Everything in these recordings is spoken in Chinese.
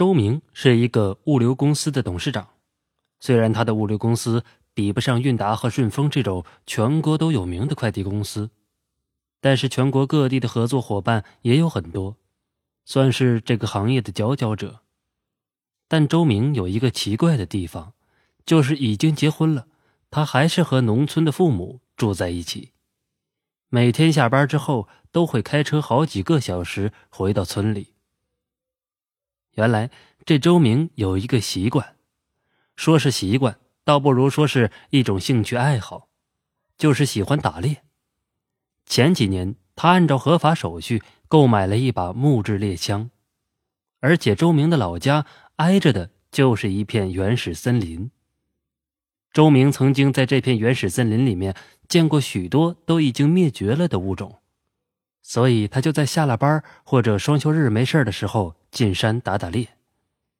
周明是一个物流公司的董事长，虽然他的物流公司比不上韵达和顺丰这种全国都有名的快递公司，但是全国各地的合作伙伴也有很多，算是这个行业的佼佼者。但周明有一个奇怪的地方，就是已经结婚了，他还是和农村的父母住在一起，每天下班之后都会开车好几个小时回到村里。原来这周明有一个习惯，说是习惯，倒不如说是一种兴趣爱好，就是喜欢打猎。前几年，他按照合法手续购买了一把木质猎枪，而且周明的老家挨着的就是一片原始森林。周明曾经在这片原始森林里面见过许多都已经灭绝了的物种。所以他就在下了班或者双休日没事的时候进山打打猎，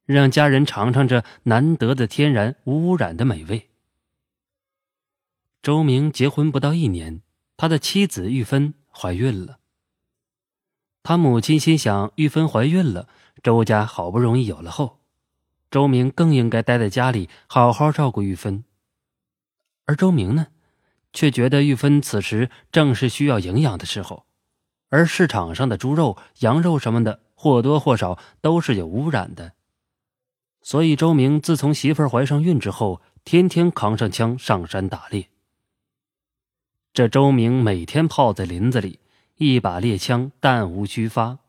让家人尝尝这难得的天然无污染的美味。周明结婚不到一年，他的妻子玉芬怀孕了。他母亲心想，玉芬怀孕了，周家好不容易有了后，周明更应该待在家里好好照顾玉芬。而周明呢，却觉得玉芬此时正是需要营养的时候。而市场上的猪肉、羊肉什么的，或多或少都是有污染的，所以周明自从媳妇儿怀上孕之后，天天扛上枪上山打猎。这周明每天泡在林子里，一把猎枪弹无虚发。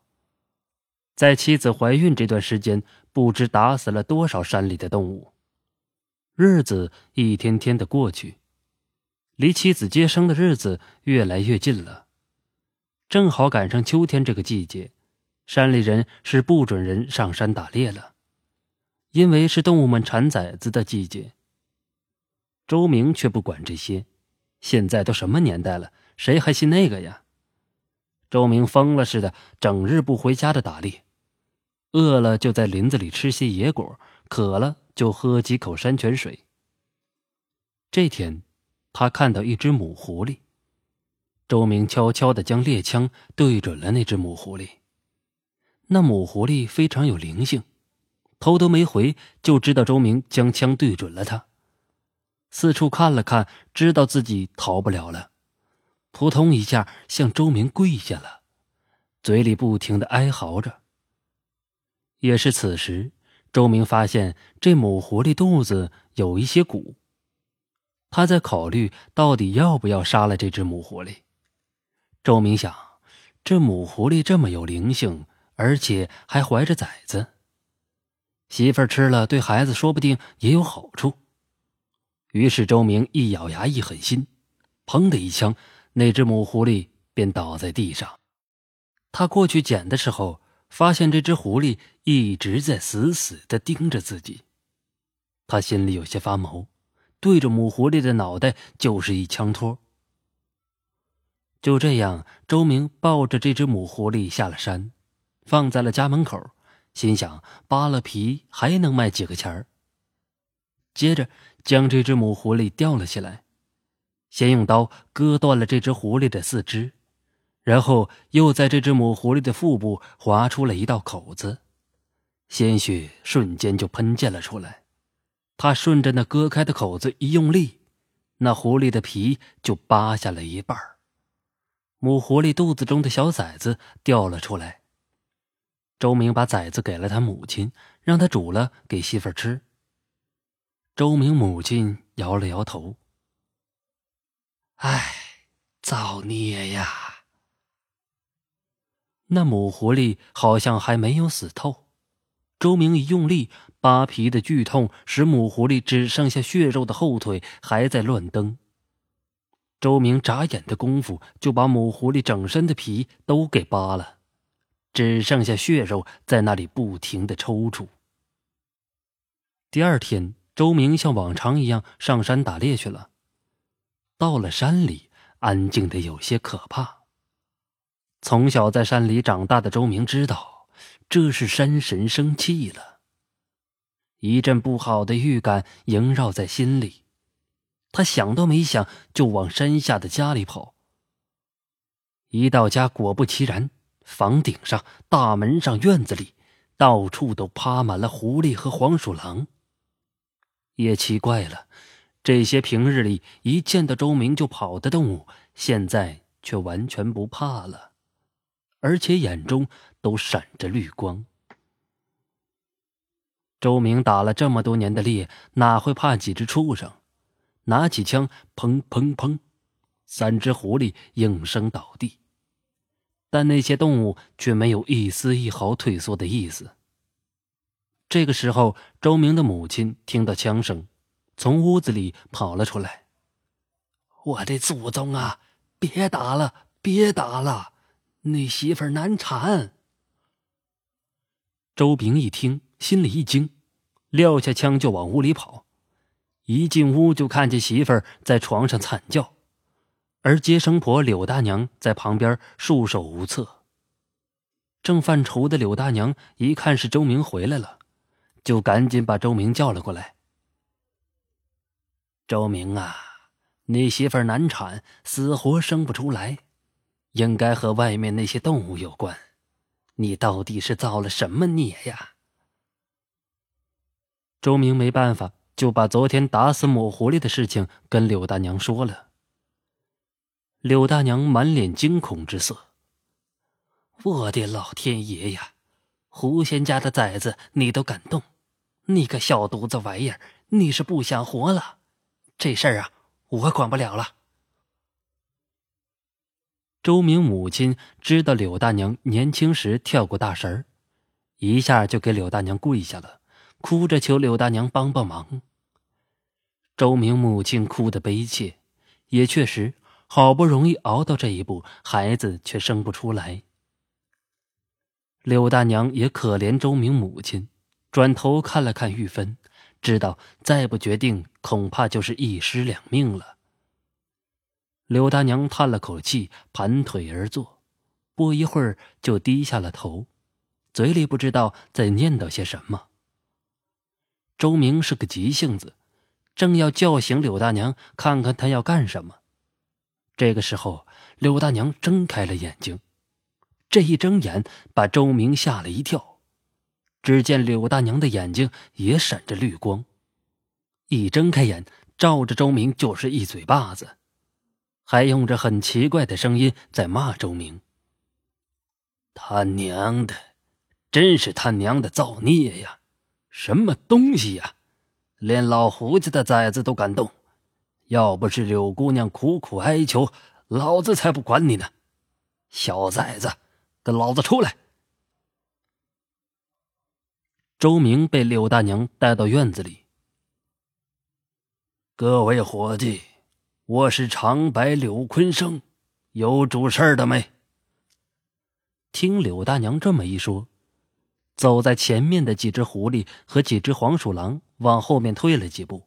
在妻子怀孕这段时间，不知打死了多少山里的动物。日子一天天的过去，离妻子接生的日子越来越近了。正好赶上秋天这个季节，山里人是不准人上山打猎了，因为是动物们产崽子的季节。周明却不管这些，现在都什么年代了，谁还信那个呀？周明疯了似的，整日不回家的打猎，饿了就在林子里吃些野果，渴了就喝几口山泉水。这天，他看到一只母狐狸。周明悄悄的将猎枪对准了那只母狐狸。那母狐狸非常有灵性，头都没回就知道周明将枪对准了它，四处看了看，知道自己逃不了了，扑通一下向周明跪下了，嘴里不停的哀嚎着。也是此时，周明发现这母狐狸肚子有一些鼓，他在考虑到底要不要杀了这只母狐狸。周明想，这母狐狸这么有灵性，而且还怀着崽子，媳妇儿吃了对孩子说不定也有好处。于是周明一咬牙一狠心，砰的一枪，那只母狐狸便倒在地上。他过去捡的时候，发现这只狐狸一直在死死的盯着自己，他心里有些发毛，对着母狐狸的脑袋就是一枪托。就这样，周明抱着这只母狐狸下了山，放在了家门口，心想扒了皮还能卖几个钱儿。接着，将这只母狐狸吊了起来，先用刀割断了这只狐狸的四肢，然后又在这只母狐狸的腹部划出了一道口子，鲜血瞬间就喷溅了出来。他顺着那割开的口子一用力，那狐狸的皮就扒下了一半。母狐狸肚子中的小崽子掉了出来。周明把崽子给了他母亲，让他煮了给媳妇吃。周明母亲摇了摇头：“唉，造孽呀！”那母狐狸好像还没有死透。周明一用力，扒皮的剧痛使母狐狸只剩下血肉的后腿还在乱蹬。周明眨眼的功夫，就把母狐狸整身的皮都给扒了，只剩下血肉在那里不停的抽搐。第二天，周明像往常一样上山打猎去了。到了山里，安静的有些可怕。从小在山里长大的周明知道，这是山神生气了。一阵不好的预感萦绕在心里。他想都没想，就往山下的家里跑。一到家，果不其然，房顶上、大门上、院子里，到处都趴满了狐狸和黄鼠狼。也奇怪了，这些平日里一见到周明就跑的动物，现在却完全不怕了，而且眼中都闪着绿光。周明打了这么多年的猎，哪会怕几只畜生？拿起枪，砰砰砰，三只狐狸应声倒地。但那些动物却没有一丝一毫退缩的意思。这个时候，周明的母亲听到枪声，从屋子里跑了出来。“我的祖宗啊！别打了，别打了，你媳妇难产。”周平一听，心里一惊，撂下枪就往屋里跑。一进屋就看见媳妇儿在床上惨叫，而接生婆柳大娘在旁边束手无策。正犯愁的柳大娘一看是周明回来了。就赶紧把周明叫了过来。周明啊，你媳妇难产，死活生不出来，应该和外面那些动物有关。你到底是造了什么孽呀？周明没办法，就把昨天打死母狐狸的事情跟柳大娘说了。柳大娘满脸惊恐之色。我的老天爷呀！狐仙家的崽子，你都敢动？你个小犊子玩意儿，你是不想活了？这事儿啊，我管不了了。周明母亲知道柳大娘年轻时跳过大神儿一下就给柳大娘跪下了，哭着求柳大娘帮帮忙。周明母亲哭得悲切，也确实好不容易熬到这一步，孩子却生不出来。柳大娘也可怜周明母亲。转头看了看玉芬，知道再不决定，恐怕就是一尸两命了。柳大娘叹了口气，盘腿而坐，不一会儿就低下了头，嘴里不知道在念叨些什么。周明是个急性子，正要叫醒柳大娘，看看他要干什么。这个时候，柳大娘睁开了眼睛，这一睁眼把周明吓了一跳。只见柳大娘的眼睛也闪着绿光，一睁开眼，照着周明就是一嘴巴子，还用着很奇怪的声音在骂周明：“他娘的，真是他娘的造孽呀！什么东西呀，连老胡家的崽子都敢动！要不是柳姑娘苦苦哀求，老子才不管你呢！小崽子，跟老子出来！”周明被柳大娘带到院子里。各位伙计，我是长白柳坤生，有主事儿的没？听柳大娘这么一说，走在前面的几只狐狸和几只黄鼠狼往后面退了几步，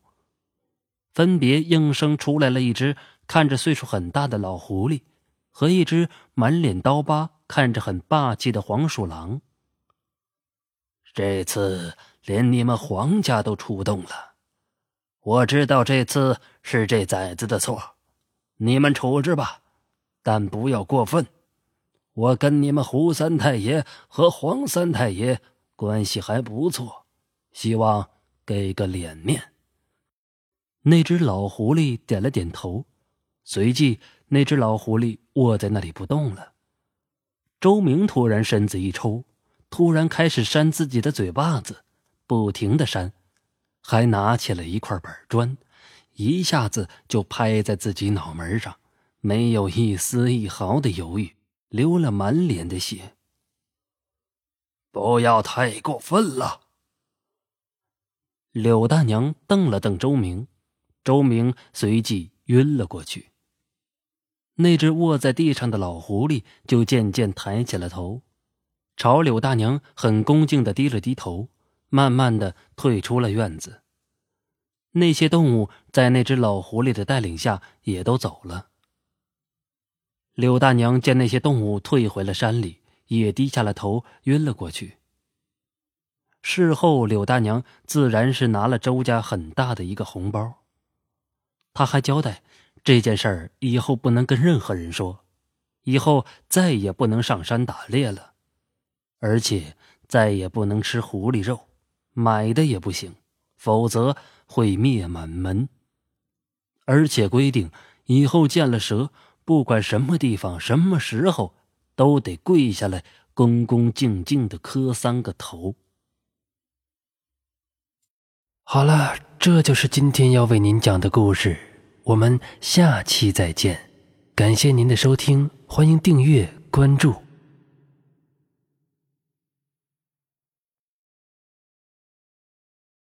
分别应声出来了一只看着岁数很大的老狐狸，和一只满脸刀疤、看着很霸气的黄鼠狼。这次连你们黄家都出动了，我知道这次是这崽子的错，你们处置吧，但不要过分。我跟你们胡三太爷和黄三太爷关系还不错，希望给个脸面。那只老狐狸点了点头，随即那只老狐狸卧在那里不动了。周明突然身子一抽。突然开始扇自己的嘴巴子，不停的扇，还拿起了一块板砖，一下子就拍在自己脑门上，没有一丝一毫的犹豫，流了满脸的血。不要太过分了！柳大娘瞪了瞪周明，周明随即晕了过去。那只卧在地上的老狐狸就渐渐抬起了头。朝柳大娘很恭敬的低了低头，慢慢的退出了院子。那些动物在那只老狐狸的带领下也都走了。柳大娘见那些动物退回了山里，也低下了头，晕了过去。事后，柳大娘自然是拿了周家很大的一个红包。他还交代，这件事儿以后不能跟任何人说，以后再也不能上山打猎了。而且再也不能吃狐狸肉，买的也不行，否则会灭满门。而且规定，以后见了蛇，不管什么地方、什么时候，都得跪下来，恭恭敬敬的磕三个头。好了，这就是今天要为您讲的故事，我们下期再见。感谢您的收听，欢迎订阅关注。